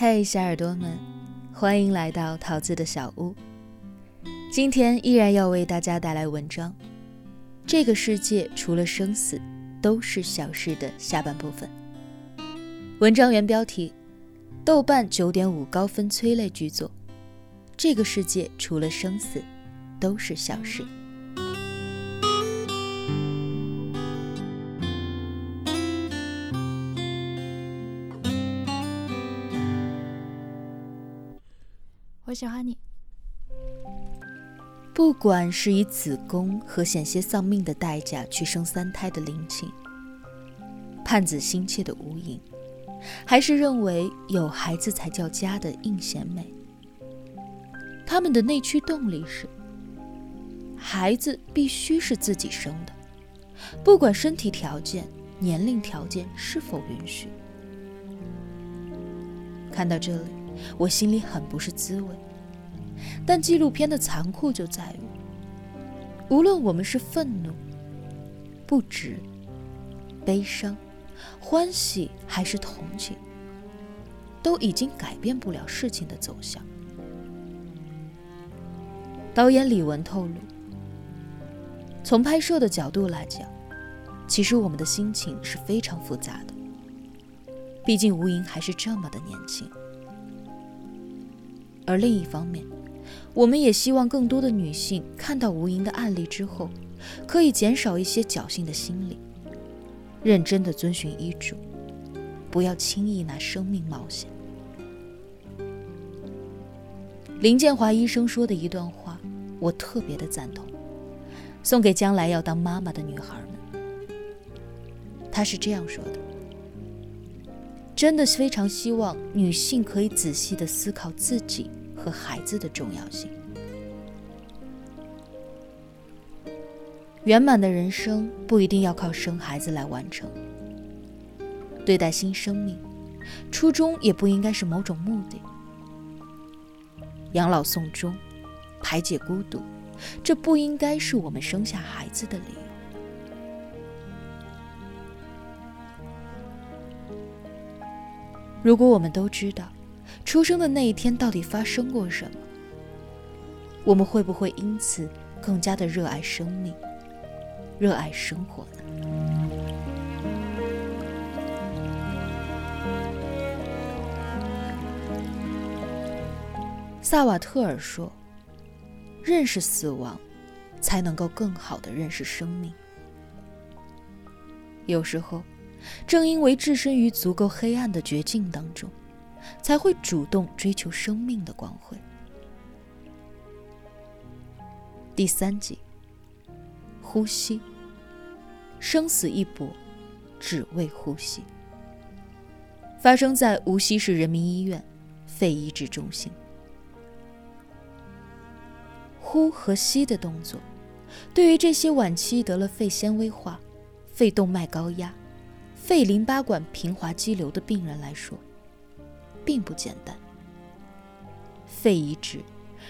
嘿，小耳朵们，欢迎来到桃子的小屋。今天依然要为大家带来文章。这个世界除了生死，都是小事的下半部分。文章原标题：豆瓣九点五高分催泪剧作。这个世界除了生死，都是小事。喜欢你。不管是以子宫和险些丧命的代价去生三胎的林晴，盼子心切的吴影，还是认为有孩子才叫家的应贤美，他们的内驱动力是：孩子必须是自己生的，不管身体条件、年龄条件是否允许。看到这里。我心里很不是滋味，但纪录片的残酷就在于，无论我们是愤怒、不值、悲伤、欢喜还是同情，都已经改变不了事情的走向。导演李文透露，从拍摄的角度来讲，其实我们的心情是非常复杂的，毕竟吴莹还是这么的年轻。而另一方面，我们也希望更多的女性看到吴莹的案例之后，可以减少一些侥幸的心理，认真的遵循医嘱，不要轻易拿生命冒险。林建华医生说的一段话，我特别的赞同，送给将来要当妈妈的女孩们。他是这样说的。真的非常希望女性可以仔细的思考自己和孩子的重要性。圆满的人生不一定要靠生孩子来完成。对待新生命，初衷也不应该是某种目的。养老送终，排解孤独，这不应该是我们生下孩子的理由。如果我们都知道出生的那一天到底发生过什么，我们会不会因此更加的热爱生命、热爱生活呢？萨瓦特尔说：“认识死亡，才能够更好的认识生命。”有时候。正因为置身于足够黑暗的绝境当中，才会主动追求生命的光辉。第三集，呼吸，生死一搏，只为呼吸。发生在无锡市人民医院肺移植中心。呼和吸的动作，对于这些晚期得了肺纤维化、肺动脉高压。肺淋巴管平滑肌瘤的病人来说，并不简单。肺移植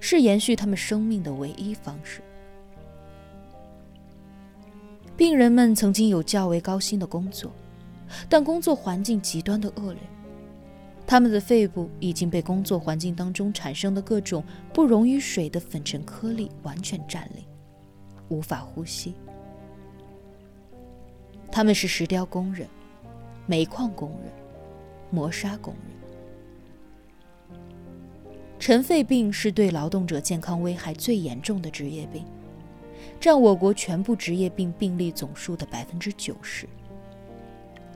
是延续他们生命的唯一方式。病人们曾经有较为高薪的工作，但工作环境极端的恶劣，他们的肺部已经被工作环境当中产生的各种不溶于水的粉尘颗粒完全占领，无法呼吸。他们是石雕工人。煤矿工人、磨砂工人，尘肺病是对劳动者健康危害最严重的职业病，占我国全部职业病病例总数的百分之九十。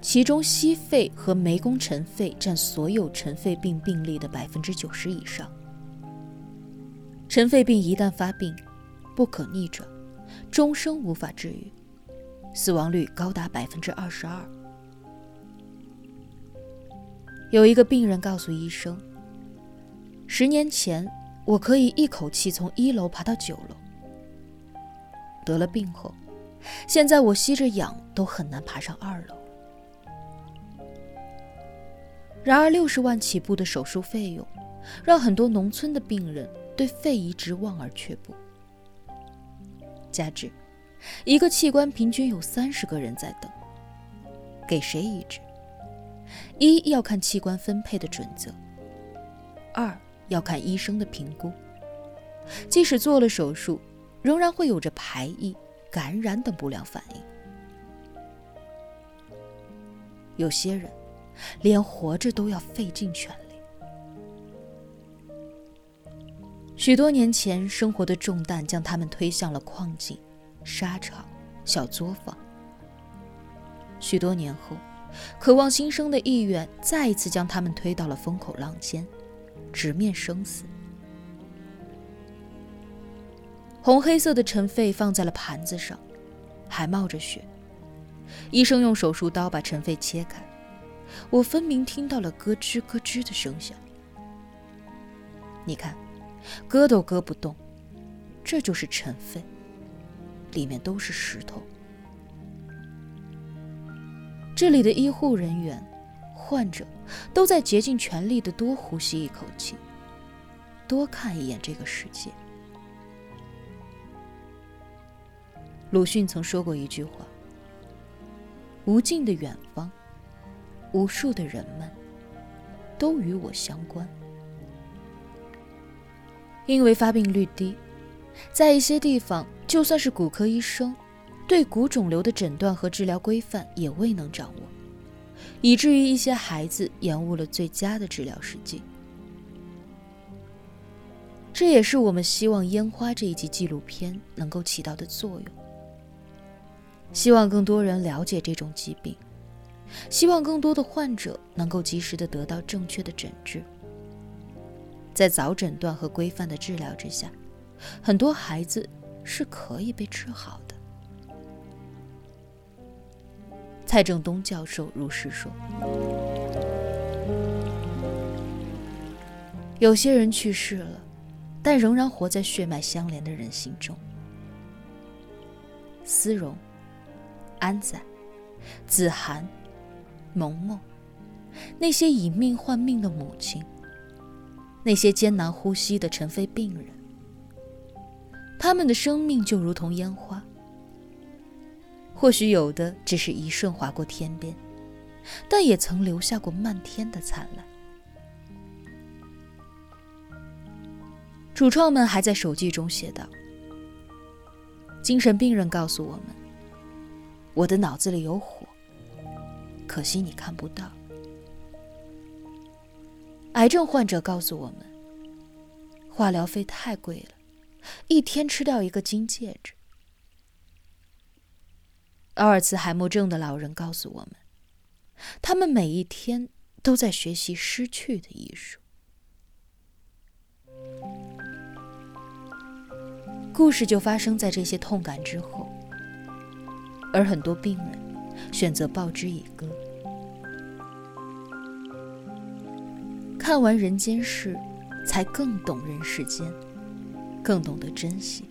其中，吸肺和煤工尘肺占所有尘肺病病例的百分之九十以上。尘肺病一旦发病，不可逆转，终生无法治愈，死亡率高达百分之二十二。有一个病人告诉医生：“十年前，我可以一口气从一楼爬到九楼。得了病后，现在我吸着氧都很难爬上二楼。然而，六十万起步的手术费用，让很多农村的病人对肺移植望而却步。加之，一个器官平均有三十个人在等，给谁移植？一要看器官分配的准则，二要看医生的评估。即使做了手术，仍然会有着排异、感染等不良反应。有些人连活着都要费尽全力。许多年前，生活的重担将他们推向了矿井、沙场、小作坊。许多年后，渴望新生的意愿再一次将他们推到了风口浪尖，直面生死。红黑色的尘肺放在了盘子上，还冒着血。医生用手术刀把尘肺切开，我分明听到了咯吱咯吱的声响。你看。割都割不动，这就是尘肺，里面都是石头。这里的医护人员、患者都在竭尽全力的多呼吸一口气，多看一眼这个世界。鲁迅曾说过一句话：“无尽的远方，无数的人们，都与我相关。”因为发病率低，在一些地方，就算是骨科医生，对骨肿瘤的诊断和治疗规范也未能掌握，以至于一些孩子延误了最佳的治疗时机。这也是我们希望《烟花》这一集纪录片能够起到的作用。希望更多人了解这种疾病，希望更多的患者能够及时的得到正确的诊治。在早诊断和规范的治疗之下，很多孩子是可以被治好。蔡正东教授如是说。有些人去世了，但仍然活在血脉相连的人心中。思荣、安仔、子涵、萌萌，那些以命换命的母亲。那些艰难呼吸的尘肺病人，他们的生命就如同烟花，或许有的只是一瞬划过天边，但也曾留下过漫天的灿烂。主创们还在手记中写道：“精神病人告诉我们，我的脑子里有火，可惜你看不到。”癌症患者告诉我们，化疗费太贵了，一天吃掉一个金戒指。阿尔茨海默症的老人告诉我们，他们每一天都在学习失去的艺术。故事就发生在这些痛感之后，而很多病人选择报之以歌。看完人间事，才更懂人世间，更懂得珍惜。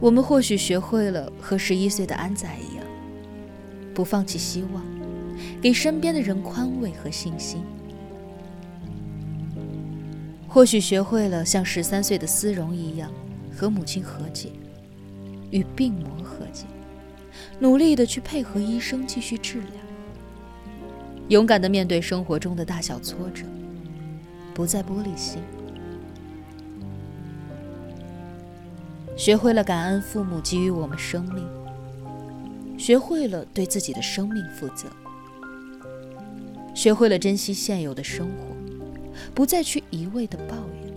我们或许学会了和十一岁的安仔一样，不放弃希望，给身边的人宽慰和信心；或许学会了像十三岁的思荣一样，和母亲和解，与病魔和解，努力的去配合医生继续治疗。勇敢的面对生活中的大小挫折，不再玻璃心，学会了感恩父母给予我们生命，学会了对自己的生命负责，学会了珍惜现有的生活，不再去一味的抱怨。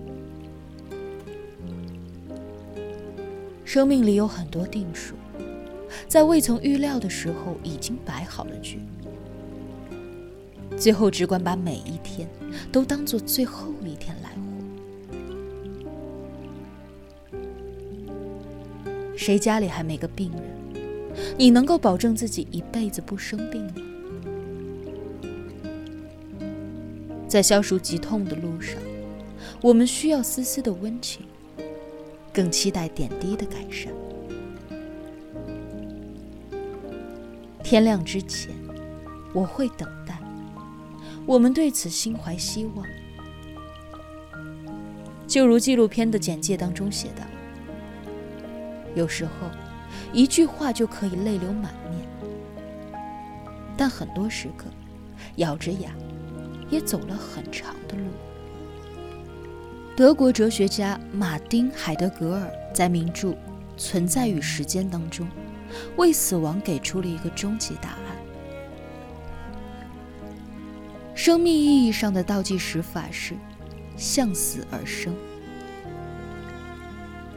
生命里有很多定数，在未曾预料的时候已经摆好了局。最后，只管把每一天都当做最后一天来谁家里还没个病人？你能够保证自己一辈子不生病吗？在消除疾痛的路上，我们需要丝丝的温情，更期待点滴的改善。天亮之前，我会等待。我们对此心怀希望，就如纪录片的简介当中写道：“有时候，一句话就可以泪流满面，但很多时刻，咬着牙，也走了很长的路。德国哲学家马丁·海德格尔在名著《存在与时间》当中，为死亡给出了一个终极答案：生命意义上的倒计时法是向死而生。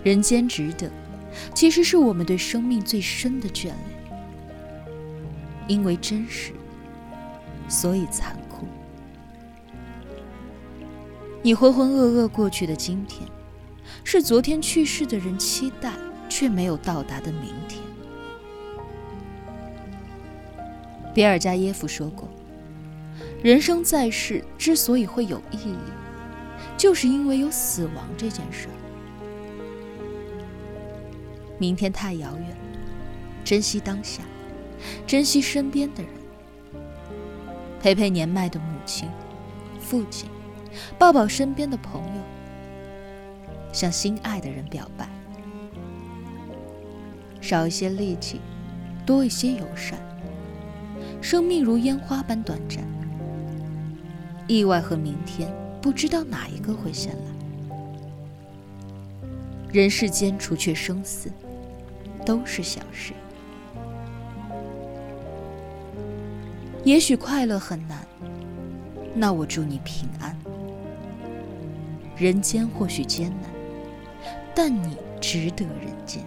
人间值得，其实是我们对生命最深的眷恋，因为真实，所以残酷。你浑浑噩噩过去的今天，是昨天去世的人期待却没有到达的明天。比尔加耶夫说过：“人生在世之所以会有意义，就是因为有死亡这件事儿。”明天太遥远，珍惜当下，珍惜身边的人，陪陪年迈的母亲、父亲，抱抱身边的朋友，向心爱的人表白，少一些戾气，多一些友善。生命如烟花般短暂，意外和明天不知道哪一个会先来。人世间除却生死。都是小事。也许快乐很难，那我祝你平安。人间或许艰难，但你值得人间。